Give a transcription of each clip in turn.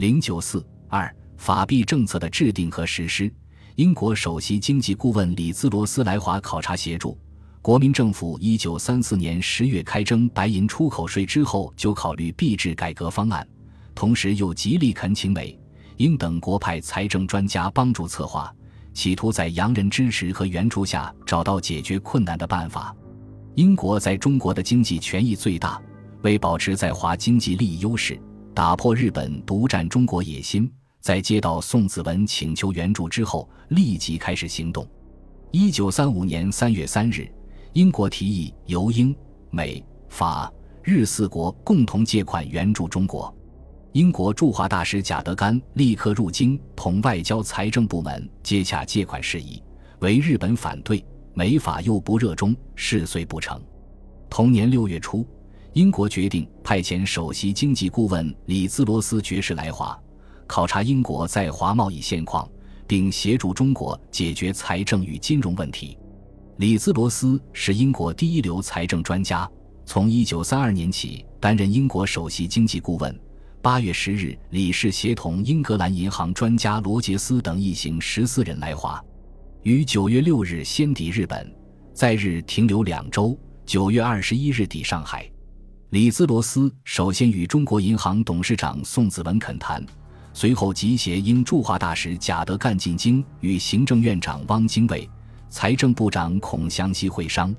零九四二法币政策的制定和实施。英国首席经济顾问里兹罗斯来华考察协助。国民政府一九三四年十月开征白银出口税之后，就考虑币制改革方案，同时又极力恳请美、英等国派财政专家帮助策划，企图在洋人支持和援助下找到解决困难的办法。英国在中国的经济权益最大，为保持在华经济利益优势，打破日本独占中国野心。在接到宋子文请求援助之后，立即开始行动。一九三五年三月三日，英国提议由英、美、法、日四国共同借款援助中国。英国驻华大使贾德甘立刻入京，同外交、财政部门接洽借款事宜，为日本反对，美法又不热衷，事遂不成。同年六月初，英国决定派遣首席经济顾问里兹罗斯爵士来华。考察英国在华贸易现况，并协助中国解决财政与金融问题。里兹罗斯是英国第一流财政专家，从1932年起担任英国首席经济顾问。8月10日，李氏协同英格兰银行专家罗杰斯等一行十四人来华，于9月6日先抵日本，在日停留两周，9月21日抵上海。里兹罗斯首先与中国银行董事长宋子文恳谈。随后，集协英驻华大使贾德干进京，与行政院长汪精卫、财政部长孔祥熙会商。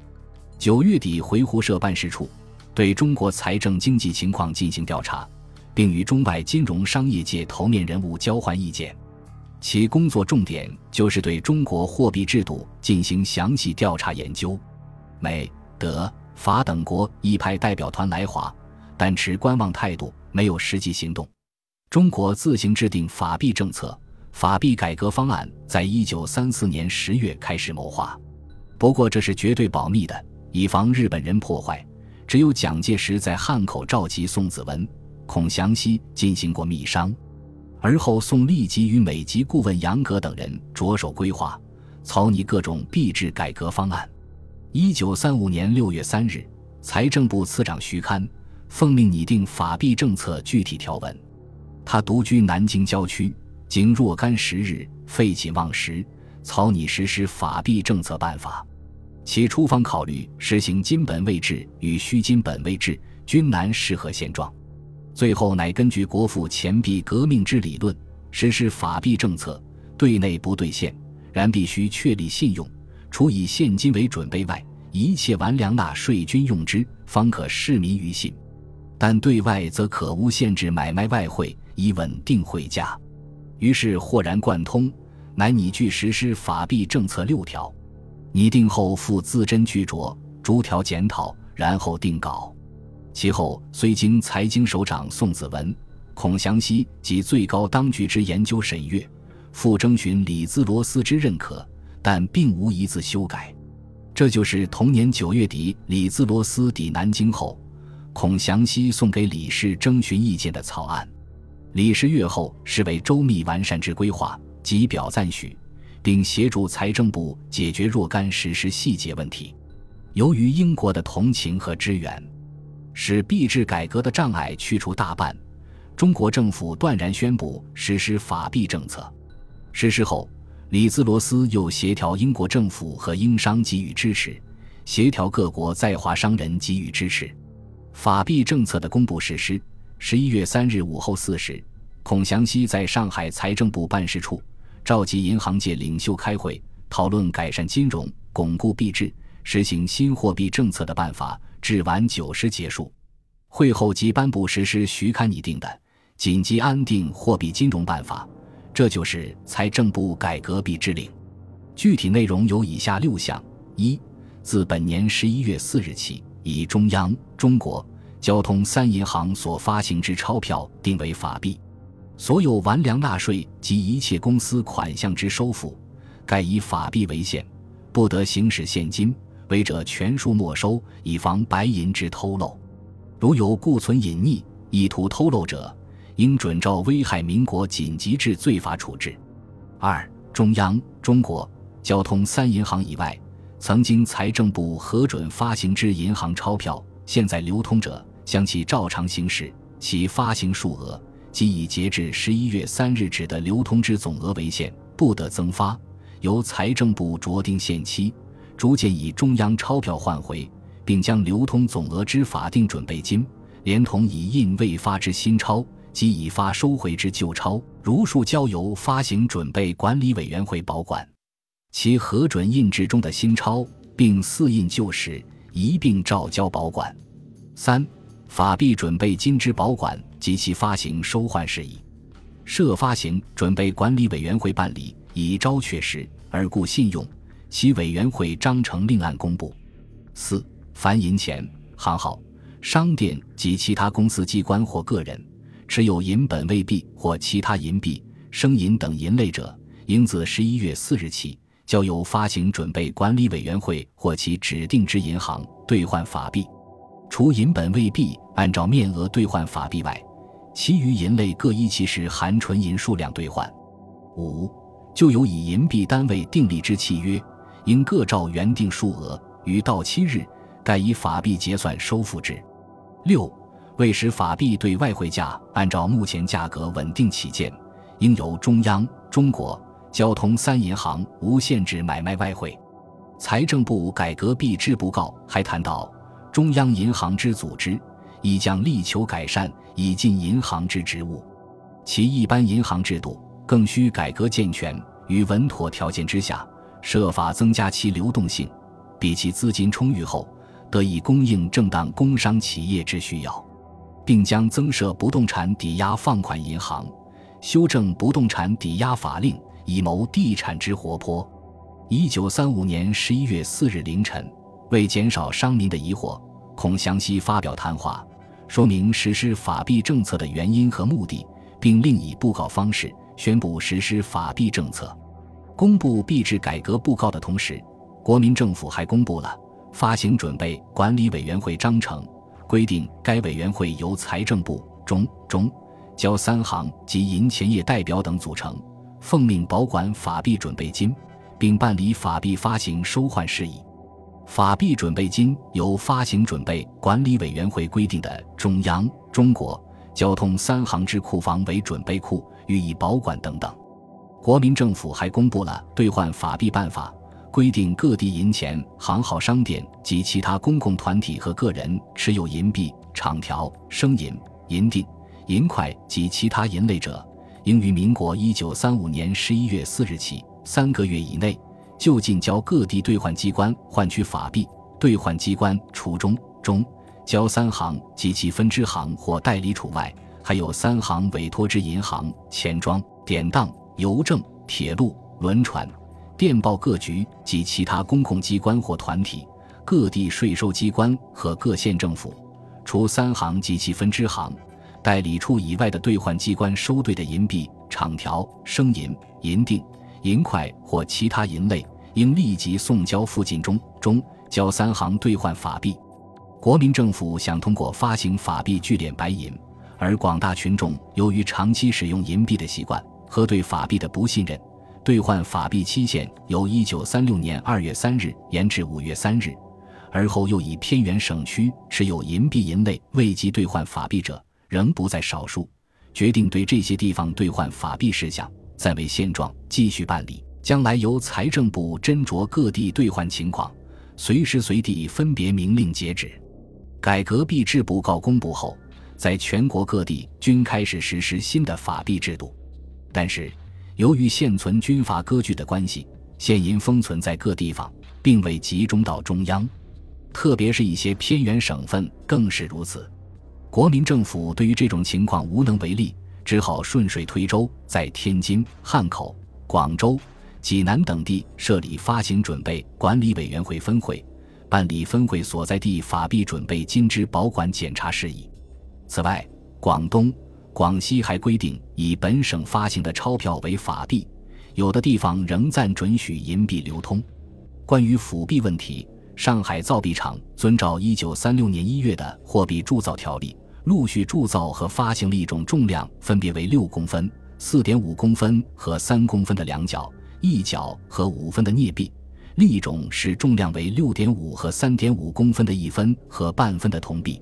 九月底回胡社办事处，对中国财政经济情况进行调查，并与中外金融商业界头面人物交换意见。其工作重点就是对中国货币制度进行详细调查研究。美、德、法等国亦派代表团来华，但持观望态度，没有实际行动。中国自行制定法币政策，法币改革方案在一九三四年十月开始谋划。不过这是绝对保密的，以防日本人破坏。只有蒋介石在汉口召集宋子文、孔祥熙进行过密商，而后宋立即与美籍顾问杨格等人着手规划、草拟各种币制改革方案。一九三五年六月三日，财政部次长徐堪奉命拟定法币政策具体条文。他独居南京郊区，经若干时日，废寝忘食，草拟实施法币政策办法。其初方考虑实行金本位制与虚金本位制，均难适合现状。最后乃根据国父钱币革命之理论，实施法币政策，对内不兑现，然必须确立信用，除以现金为准备外，一切完粮纳税均用之，方可市民于信。但对外则可无限制买卖外汇。以稳定汇价，于是豁然贯通，乃拟具实施法币政策六条，拟定后附字斟句酌，逐条检讨，然后定稿。其后虽经财经首长宋子文、孔祥熙及最高当局之研究审阅，复征询李兹罗斯之认可，但并无一字修改。这就是同年九月底李兹罗斯抵南京后，孔祥熙送给李氏征询意见的草案。李氏阅后视为周密完善之规划，即表赞许，并协助财政部解决若干实施细节问题。由于英国的同情和支援，使币制改革的障碍去除大半，中国政府断然宣布实施法币政策。实施后，里兹罗斯又协调英国政府和英商给予支持，协调各国在华商人给予支持。法币政策的公布实施。十一月三日午后四时，孔祥熙在上海财政部办事处召集银行界领袖开会，讨论改善金融、巩固币制、实行新货币政策的办法。至晚九时结束。会后即颁布实施徐刊拟定的紧急安定货币金融办法，这就是财政部改革币制令。具体内容有以下六项：一、自本年十一月四日起，以中央、中国。交通三银行所发行之钞票定为法币，所有完粮纳税及一切公司款项之收付，盖以法币为限，不得行使现金，违者全数没收，以防白银之偷漏。如有故存隐匿，意图偷漏者，应准照危害民国紧急制罪法处置。二、中央、中国交通三银行以外，曾经财政部核准发行之银行钞票，现在流通者。将其照常行使，其发行数额、即以截至十一月三日止的流通之总额为限，不得增发。由财政部酌定限期，逐渐以中央钞票换回，并将流通总额之法定准备金，连同已印未发之新钞及已发收回之旧钞，如数交由发行准备管理委员会保管。其核准印制中的新钞，并四印旧时，一并照交保管。三、法币准备金之保管。及其发行收换事宜，设发行准备管理委员会办理，以昭确实而固信用。其委员会章程另案公布。四、凡银钱、行号、商店及其他公司机关或个人持有银本位币或其他银币、生银等银类者，应自十一月四日起交由发行准备管理委员会或其指定之银行兑换法币。除银本位币按照面额兑换法币外，其余银类各依其时含纯银数量兑换。五，就有以银币单位订立之契约，应各照原定数额，于到期日该以法币结算收付之。六，为使法币对外汇价按照目前价格稳定起见，应由中央、中国、交通三银行无限制买卖外汇。财政部改革币制布告还谈到，中央银行之组织。亦将力求改善，以尽银行之职务。其一般银行制度更需改革健全，于稳妥条件之下，设法增加其流动性，比其资金充裕后，得以供应正当工商企业之需要，并将增设不动产抵押放款银行，修正不动产抵押法令，以谋地产之活泼。一九三五年十一月四日凌晨，为减少商民的疑惑，孔祥熙发表谈话。说明实施法币政策的原因和目的，并另以布告方式宣布实施法币政策。公布币制改革布告的同时，国民政府还公布了发行准备管理委员会章程，规定该委员会由财政部中中交三行及银钱业代表等组成，奉命保管法币准备金，并办理法币发行收换事宜。法币准备金由发行准备管理委员会规定的中央、中国、交通三行之库房为准备库，予以保管等等。国民政府还公布了兑换法币办法，规定各地银钱、行号、商店及其他公共团体和个人持有银币、厂条、生银、银锭、银块及其他银类者，应于民国一九三五年十一月四日起三个月以内。就近交各地兑换机关换取法币，兑换机关除中中交三行及其分支行或代理处外，还有三行委托之银行、钱庄、典当、邮政、铁路、轮船、电报各局及其他公共机关或团体、各地税收机关和各县政府，除三行及其分支行、代理处以外的兑换机关收兑的银币、厂条、生银、银锭。银块或其他银类，应立即送交附近中中交三行兑换法币。国民政府想通过发行法币聚敛白银，而广大群众由于长期使用银币的习惯和对法币的不信任，兑换法币期限由一九三六年二月三日延至五月三日，而后又以偏远省区持有银币银类未及兑换法币者仍不在少数，决定对这些地方兑换法币事项。暂为现状，继续办理。将来由财政部斟酌各地兑换情况，随时随地分别明令截止。改革币制布告公布后，在全国各地均开始实施新的法币制度。但是，由于现存军阀割据的关系，现银封存在各地方，并未集中到中央，特别是一些偏远省份更是如此。国民政府对于这种情况无能为力。只好顺水推舟，在天津、汉口、广州、济南等地设立发行准备管理委员会分会，办理分会所在地法币准备金之保管检查事宜。此外，广东、广西还规定以本省发行的钞票为法币，有的地方仍暂准许银币流通。关于辅币问题，上海造币厂遵照一九三六年一月的货币铸造条例。陆续铸造和发行了一种重量分别为六公分、四点五公分和三公分的两角、一角和五分的镍币，另一种是重量为六点五和三点五公分的一分和半分的铜币。